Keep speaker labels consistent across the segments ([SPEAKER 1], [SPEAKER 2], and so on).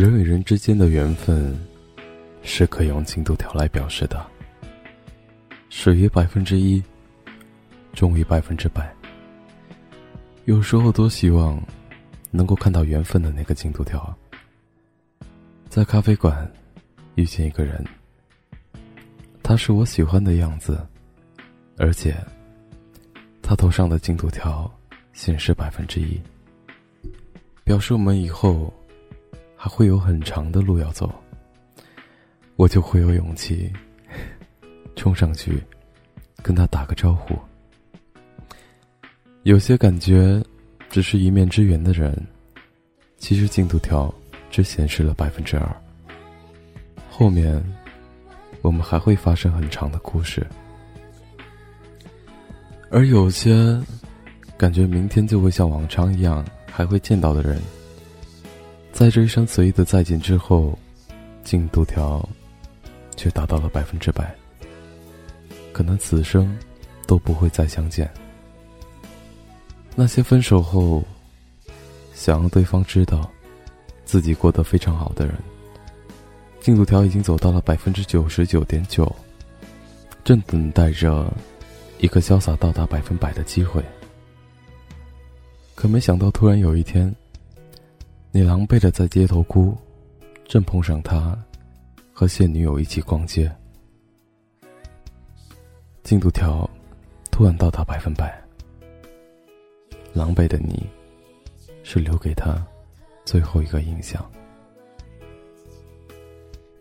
[SPEAKER 1] 人与人之间的缘分，是可以用进度条来表示的。始于百分之一，终于百分之百。有时候多希望能够看到缘分的那个进度条。在咖啡馆遇见一个人，他是我喜欢的样子，而且他头上的进度条显示百分之一，表示我们以后。还会有很长的路要走，我就会有勇气 冲上去跟他打个招呼。有些感觉只是一面之缘的人，其实进度条只显示了百分之二。后面我们还会发生很长的故事，而有些感觉明天就会像往常一样还会见到的人。在这一声随意的再见之后，进度条却达到了百分之百。可能此生都不会再相见。那些分手后想让对方知道自己过得非常好的人，进度条已经走到了百分之九十九点九，正等待着一个潇洒到达百分百的机会。可没想到，突然有一天。你狼狈的在街头哭，正碰上他和现女友一起逛街，进度条突然到达百分百。狼狈的你，是留给他最后一个印象。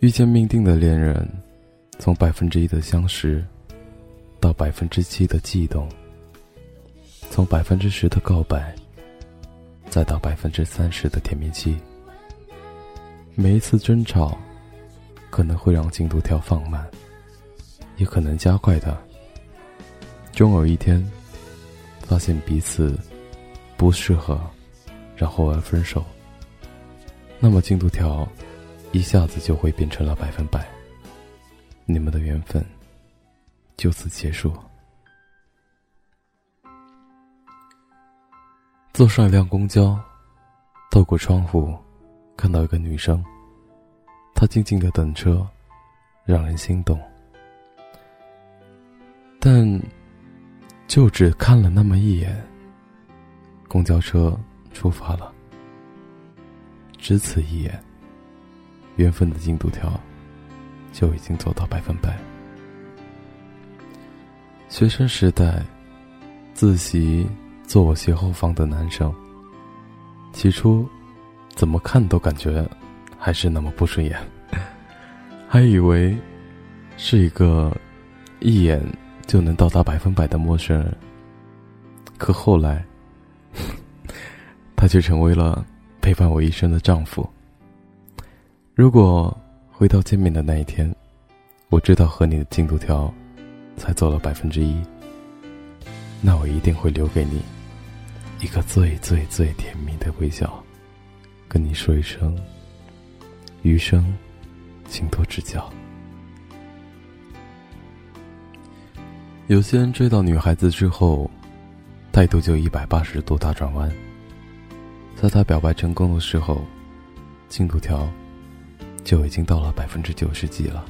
[SPEAKER 1] 遇见命定的恋人，从百分之一的相识，到百分之七的悸动，从百分之十的告白。再到百分之三十的甜蜜期，每一次争吵，可能会让进度条放慢，也可能加快的。终有一天，发现彼此不适合，然后而分手，那么进度条一下子就会变成了百分百，你们的缘分就此结束。坐上一辆公交，透过窗户，看到一个女生。她静静的等车，让人心动。但，就只看了那么一眼。公交车出发了，只此一眼，缘分的进度条就已经走到百分百。学生时代，自习。坐我斜后方的男生，起初怎么看都感觉还是那么不顺眼，还以为是一个一眼就能到达百分百的陌生人。可后来，他却成为了陪伴我一生的丈夫。如果回到见面的那一天，我知道和你的进度条才走了百分之一，那我一定会留给你。一个最最最甜蜜的微笑，跟你说一声，余生，请多指教。有些人追到女孩子之后，态度就一百八十度大转弯。在他表白成功的时候，进度条就已经到了百分之九十几了。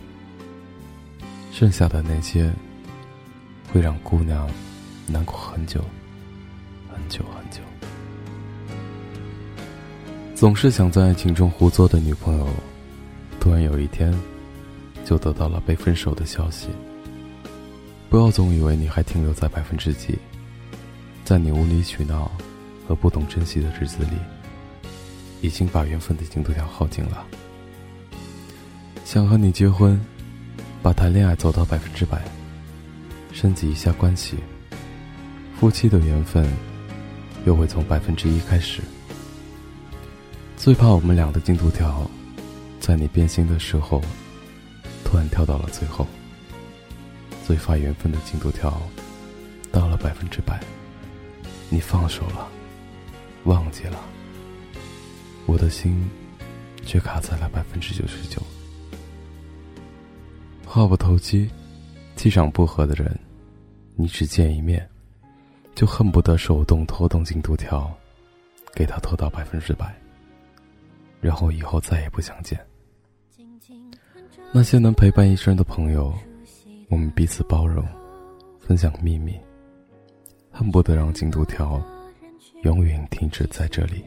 [SPEAKER 1] 剩下的那些，会让姑娘难过很久。久很久，总是想在爱情中胡作的女朋友，突然有一天，就得到了被分手的消息。不要总以为你还停留在百分之几，在你无理取闹和不懂珍惜的日子里，已经把缘分的进度条耗尽了。想和你结婚，把谈恋爱走到百分之百，升级一下关系，夫妻的缘分又会从百分之一开始。最怕我们俩的进度条，在你变心的时候，突然跳到了最后。最发缘分的进度条，到了百分之百，你放手了，忘记了，我的心却卡在了百分之九十九。话不投机，气场不合的人，你只见一面，就恨不得手动拖动进度条，给他拖到百分之百，然后以后再也不相见。那些能陪伴一生的朋友。我们彼此包容，分享秘密，恨不得让进度条永远停止在这里。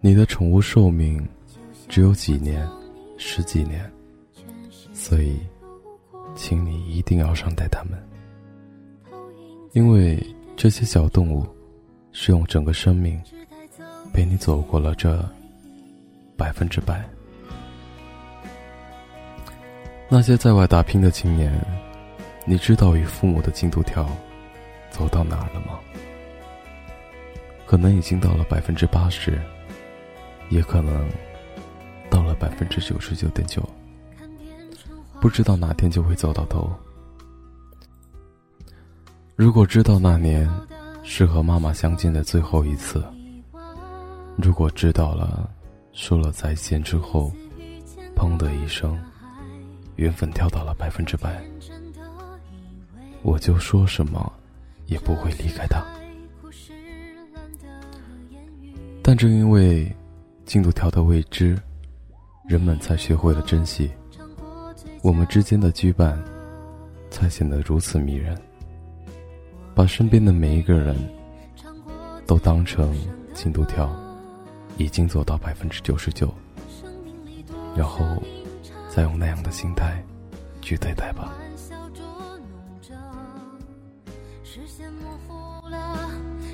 [SPEAKER 1] 你的宠物寿命只有几年，十几年，所以，请你一定要善待它们，因为这些小动物是用整个生命陪你走过了这百分之百。那些在外打拼的青年，你知道与父母的进度条走到哪儿了吗？可能已经到了百分之八十，也可能到了百分之九十九点九，不知道哪天就会走到头。如果知道那年是和妈妈相见的最后一次，如果知道了说了再见之后，砰的一声。缘分跳到了百分之百，我就说什么也不会离开他。但正因为进度条的未知，人们才学会了珍惜。我们之间的羁绊，才显得如此迷人。把身边的每一个人都当成进度条，已经走到百分之九十九，然后。再用那样的心态去对待吧。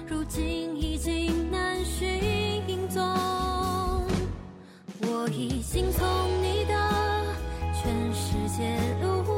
[SPEAKER 1] 如今已经难寻踪，我已经从你的全世界路过